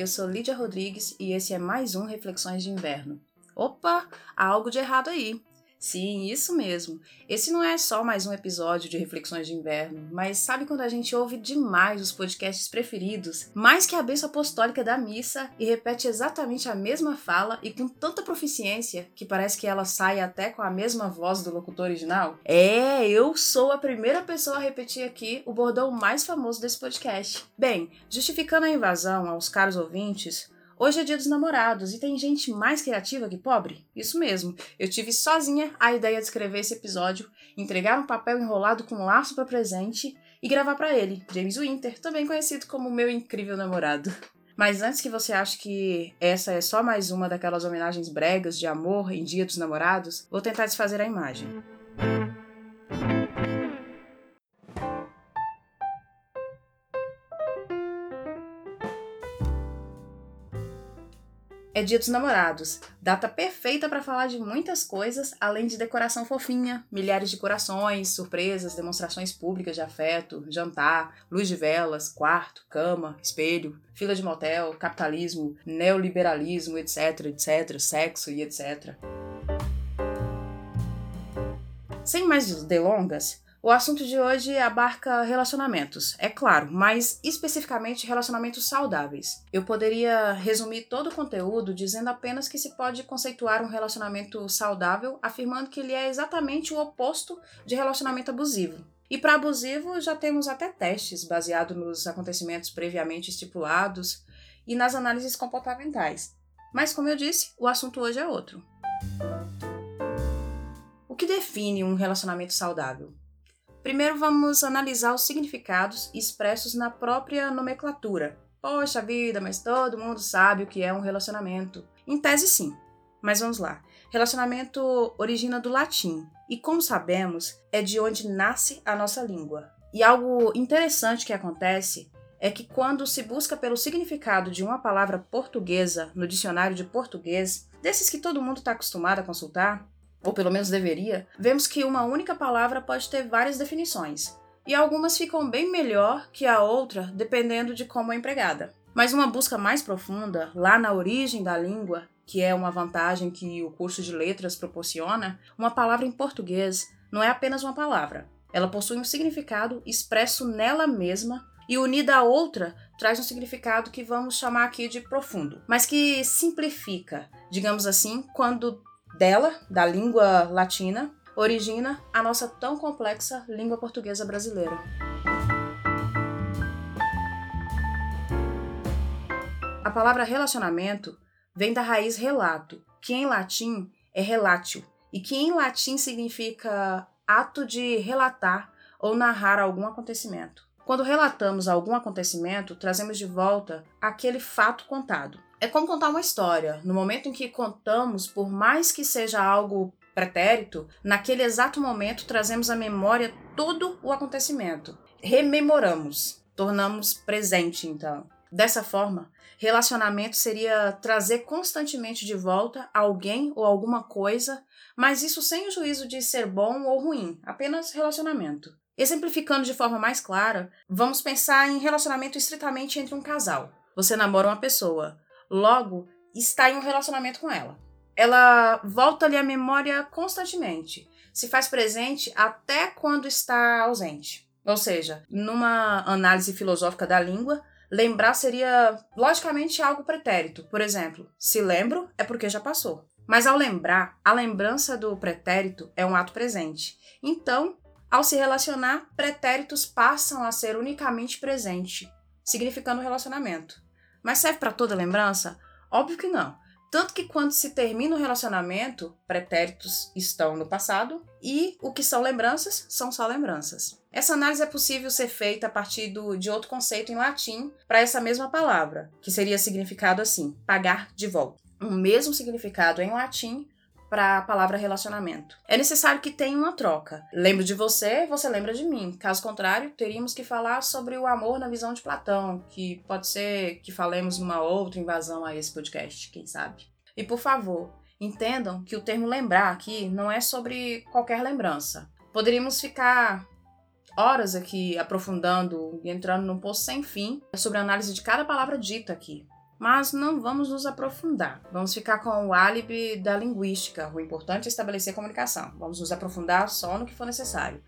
eu sou Lídia Rodrigues e esse é mais um Reflexões de Inverno. Opa, há algo de errado aí. Sim, isso mesmo. Esse não é só mais um episódio de Reflexões de Inverno, mas sabe quando a gente ouve demais os podcasts preferidos, mais que a bênção apostólica da missa, e repete exatamente a mesma fala e com tanta proficiência que parece que ela sai até com a mesma voz do locutor original? É, eu sou a primeira pessoa a repetir aqui o bordão mais famoso desse podcast. Bem, justificando a invasão aos caros ouvintes, Hoje é dia dos namorados e tem gente mais criativa que pobre? Isso mesmo, eu tive sozinha a ideia de escrever esse episódio, entregar um papel enrolado com um laço para presente e gravar para ele, James Winter, também conhecido como meu incrível namorado. Mas antes que você ache que essa é só mais uma daquelas homenagens bregas de amor em Dia dos Namorados, vou tentar desfazer a imagem. É Dia dos Namorados, data perfeita para falar de muitas coisas, além de decoração fofinha, milhares de corações, surpresas, demonstrações públicas de afeto, jantar, luz de velas, quarto, cama, espelho, fila de motel, capitalismo, neoliberalismo, etc, etc, sexo e etc. Sem mais delongas, o assunto de hoje abarca relacionamentos, é claro, mas especificamente relacionamentos saudáveis. Eu poderia resumir todo o conteúdo dizendo apenas que se pode conceituar um relacionamento saudável afirmando que ele é exatamente o oposto de relacionamento abusivo. E para abusivo já temos até testes baseados nos acontecimentos previamente estipulados e nas análises comportamentais. Mas como eu disse, o assunto hoje é outro. O que define um relacionamento saudável? Primeiro vamos analisar os significados expressos na própria nomenclatura. Poxa vida, mas todo mundo sabe o que é um relacionamento. Em tese, sim. Mas vamos lá. Relacionamento origina do latim e, como sabemos, é de onde nasce a nossa língua. E algo interessante que acontece é que quando se busca pelo significado de uma palavra portuguesa no dicionário de português, desses que todo mundo está acostumado a consultar, ou pelo menos deveria, vemos que uma única palavra pode ter várias definições, e algumas ficam bem melhor que a outra dependendo de como é empregada. Mas uma busca mais profunda, lá na origem da língua, que é uma vantagem que o curso de letras proporciona, uma palavra em português não é apenas uma palavra. Ela possui um significado expresso nela mesma e unida a outra traz um significado que vamos chamar aqui de profundo, mas que simplifica, digamos assim, quando dela, da língua latina, origina a nossa tão complexa língua portuguesa brasileira. A palavra relacionamento vem da raiz relato, que em latim é relatio, e que em latim significa ato de relatar ou narrar algum acontecimento. Quando relatamos algum acontecimento, trazemos de volta aquele fato contado. É como contar uma história. No momento em que contamos, por mais que seja algo pretérito, naquele exato momento trazemos à memória todo o acontecimento. Rememoramos, tornamos presente, então. Dessa forma, relacionamento seria trazer constantemente de volta alguém ou alguma coisa, mas isso sem o juízo de ser bom ou ruim, apenas relacionamento. Exemplificando de forma mais clara, vamos pensar em relacionamento estritamente entre um casal. Você namora uma pessoa, logo está em um relacionamento com ela. Ela volta-lhe à memória constantemente, se faz presente até quando está ausente. Ou seja, numa análise filosófica da língua, lembrar seria logicamente algo pretérito. Por exemplo, se lembro é porque já passou. Mas ao lembrar, a lembrança do pretérito é um ato presente. Então, ao se relacionar, pretéritos passam a ser unicamente presente, significando relacionamento. Mas serve para toda lembrança? Óbvio que não. Tanto que quando se termina o relacionamento, pretéritos estão no passado e o que são lembranças são só lembranças. Essa análise é possível ser feita a partir do, de outro conceito em latim para essa mesma palavra, que seria significado assim: pagar de volta. O mesmo significado em latim para a palavra relacionamento. É necessário que tenha uma troca. Lembro de você, você lembra de mim. Caso contrário, teríamos que falar sobre o amor na visão de Platão, que pode ser que falemos numa outra invasão a esse podcast, quem sabe. E por favor, entendam que o termo lembrar aqui não é sobre qualquer lembrança. Poderíamos ficar horas aqui aprofundando e entrando num poço sem fim sobre a análise de cada palavra dita aqui. Mas não vamos nos aprofundar. Vamos ficar com o álibi da linguística. O importante é estabelecer comunicação. Vamos nos aprofundar só no que for necessário.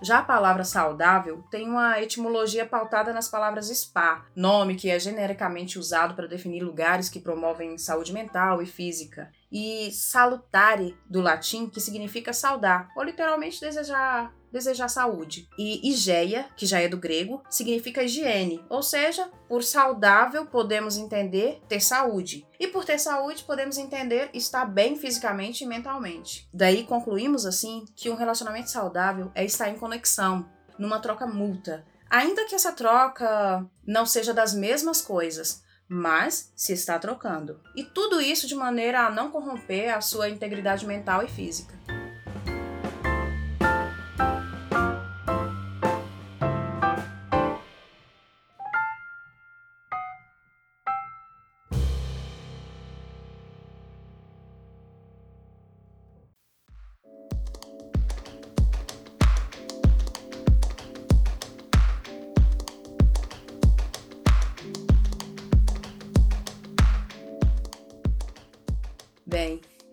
Já a palavra saudável tem uma etimologia pautada nas palavras spa, nome que é genericamente usado para definir lugares que promovem saúde mental e física, e salutare, do latim, que significa saudar, ou literalmente desejar desejar saúde. E higeia, que já é do grego, significa higiene, ou seja, por saudável podemos entender ter saúde. E por ter saúde podemos entender estar bem fisicamente e mentalmente. Daí concluímos assim que um relacionamento saudável é estar em conexão, numa troca mútua. Ainda que essa troca não seja das mesmas coisas, mas se está trocando. E tudo isso de maneira a não corromper a sua integridade mental e física.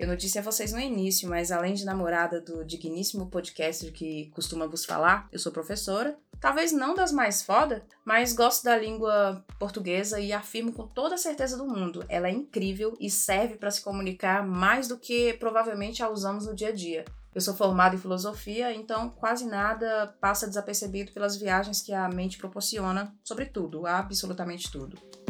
Eu não disse a vocês no início, mas além de namorada do digníssimo podcaster que costuma vos falar, eu sou professora. Talvez não das mais foda, mas gosto da língua portuguesa e afirmo com toda a certeza do mundo, ela é incrível e serve para se comunicar mais do que provavelmente a usamos no dia a dia. Eu sou formada em filosofia, então quase nada passa desapercebido pelas viagens que a mente proporciona sobre tudo, absolutamente tudo.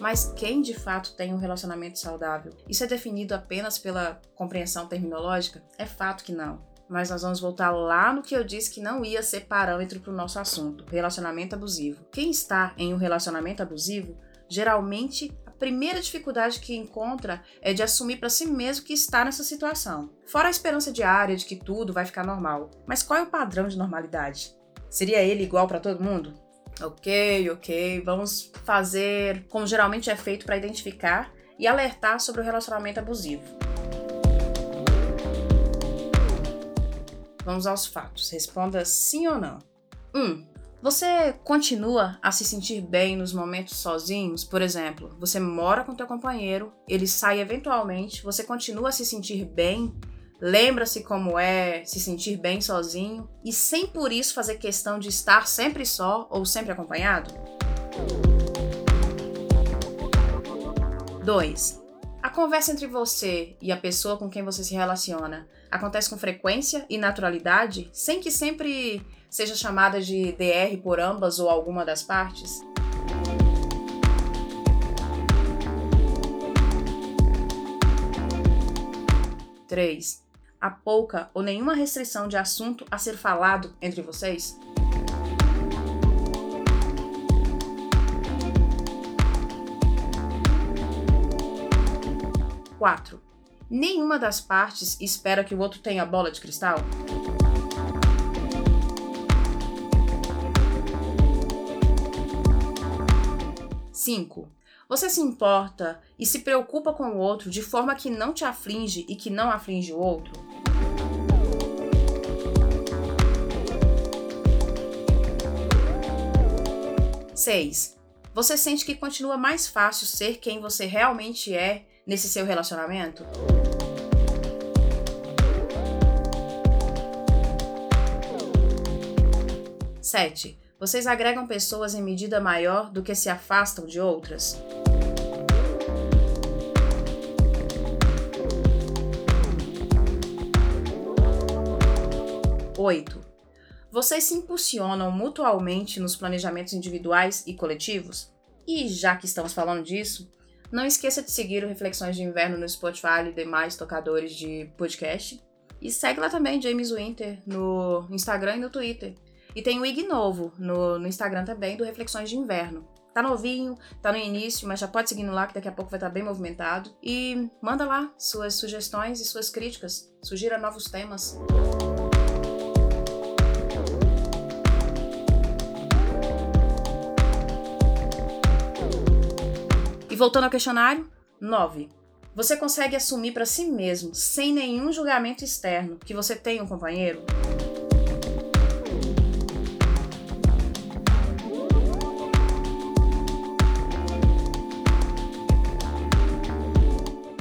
Mas quem de fato tem um relacionamento saudável? Isso é definido apenas pela compreensão terminológica? É fato que não. Mas nós vamos voltar lá no que eu disse que não ia ser parâmetro para o nosso assunto: relacionamento abusivo. Quem está em um relacionamento abusivo, geralmente a primeira dificuldade que encontra é de assumir para si mesmo que está nessa situação. Fora a esperança diária de que tudo vai ficar normal. Mas qual é o padrão de normalidade? Seria ele igual para todo mundo? Ok, ok, vamos fazer como geralmente é feito para identificar e alertar sobre o relacionamento abusivo. Vamos aos fatos. Responda sim ou não. 1. Um, você continua a se sentir bem nos momentos sozinhos? Por exemplo, você mora com teu companheiro, ele sai eventualmente, você continua a se sentir bem lembra-se como é se sentir bem sozinho e sem por isso fazer questão de estar sempre só ou sempre acompanhado? 2. A conversa entre você e a pessoa com quem você se relaciona acontece com frequência e naturalidade, sem que sempre seja chamada de DR por ambas ou alguma das partes? 3 há pouca ou nenhuma restrição de assunto a ser falado entre vocês? Quatro. Nenhuma das partes espera que o outro tenha bola de cristal? Cinco. Você se importa e se preocupa com o outro de forma que não te aflige e que não aflige o outro? 6. Você sente que continua mais fácil ser quem você realmente é nesse seu relacionamento? Sete. Vocês agregam pessoas em medida maior do que se afastam de outras? Oito. Vocês se impulsionam mutualmente nos planejamentos individuais e coletivos? E já que estamos falando disso, não esqueça de seguir o Reflexões de Inverno no Spotify e demais tocadores de podcast. E segue lá também James Winter no Instagram e no Twitter. E tem o IG novo no, no Instagram também do Reflexões de Inverno. Tá novinho, tá no início, mas já pode seguir no lá que daqui a pouco vai estar bem movimentado. E manda lá suas sugestões e suas críticas. Sugira novos temas. Voltando ao questionário, 9. Você consegue assumir para si mesmo, sem nenhum julgamento externo, que você tem um companheiro?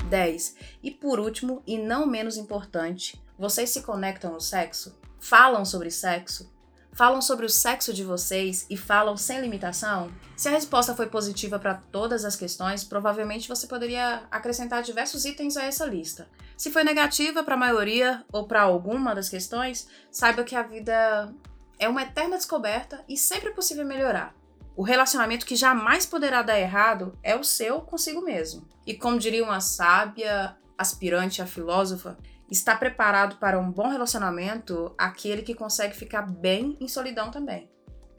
10. E por último, e não menos importante, vocês se conectam no sexo? Falam sobre sexo? Falam sobre o sexo de vocês e falam sem limitação? Se a resposta foi positiva para todas as questões, provavelmente você poderia acrescentar diversos itens a essa lista. Se foi negativa para a maioria ou para alguma das questões, saiba que a vida é uma eterna descoberta e sempre é possível melhorar. O relacionamento que jamais poderá dar errado é o seu consigo mesmo. E como diria uma sábia aspirante a filósofa, está preparado para um bom relacionamento aquele que consegue ficar bem em solidão também.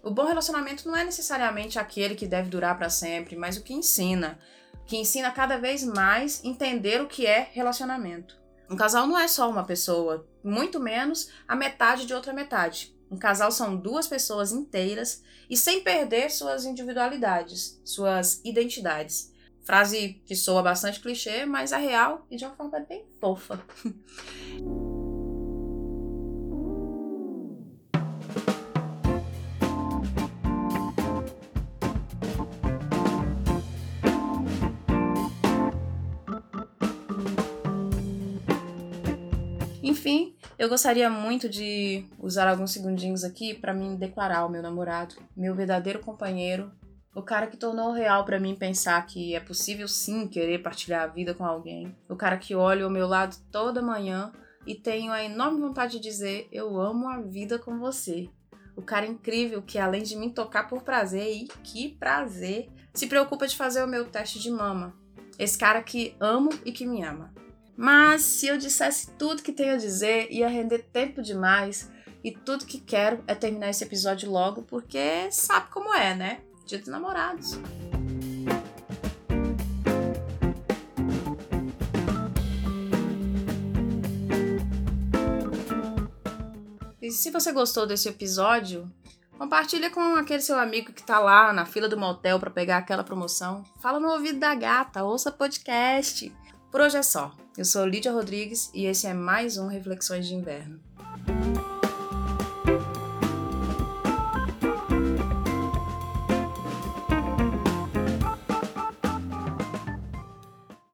O bom relacionamento não é necessariamente aquele que deve durar para sempre, mas o que ensina, que ensina cada vez mais entender o que é relacionamento. Um casal não é só uma pessoa, muito menos a metade de outra metade. Um casal são duas pessoas inteiras e sem perder suas individualidades, suas identidades. Frase que soa bastante clichê, mas é real e de uma forma bem fofa. Enfim, eu gostaria muito de usar alguns segundinhos aqui para me declarar ao meu namorado, meu verdadeiro companheiro, o cara que tornou real para mim pensar que é possível sim querer partilhar a vida com alguém, o cara que olha ao meu lado toda manhã e tenho a enorme vontade de dizer eu amo a vida com você. O cara incrível que além de me tocar por prazer e que prazer, se preocupa de fazer o meu teste de mama. Esse cara que amo e que me ama. Mas se eu dissesse tudo que tenho a dizer, ia render tempo demais. E tudo que quero é terminar esse episódio logo, porque sabe como é, né? Dia dos namorados. E se você gostou desse episódio, compartilha com aquele seu amigo que tá lá na fila do motel para pegar aquela promoção. Fala no ouvido da gata, ouça podcast. Por hoje é só. Eu sou Lídia Rodrigues e esse é mais um Reflexões de Inverno.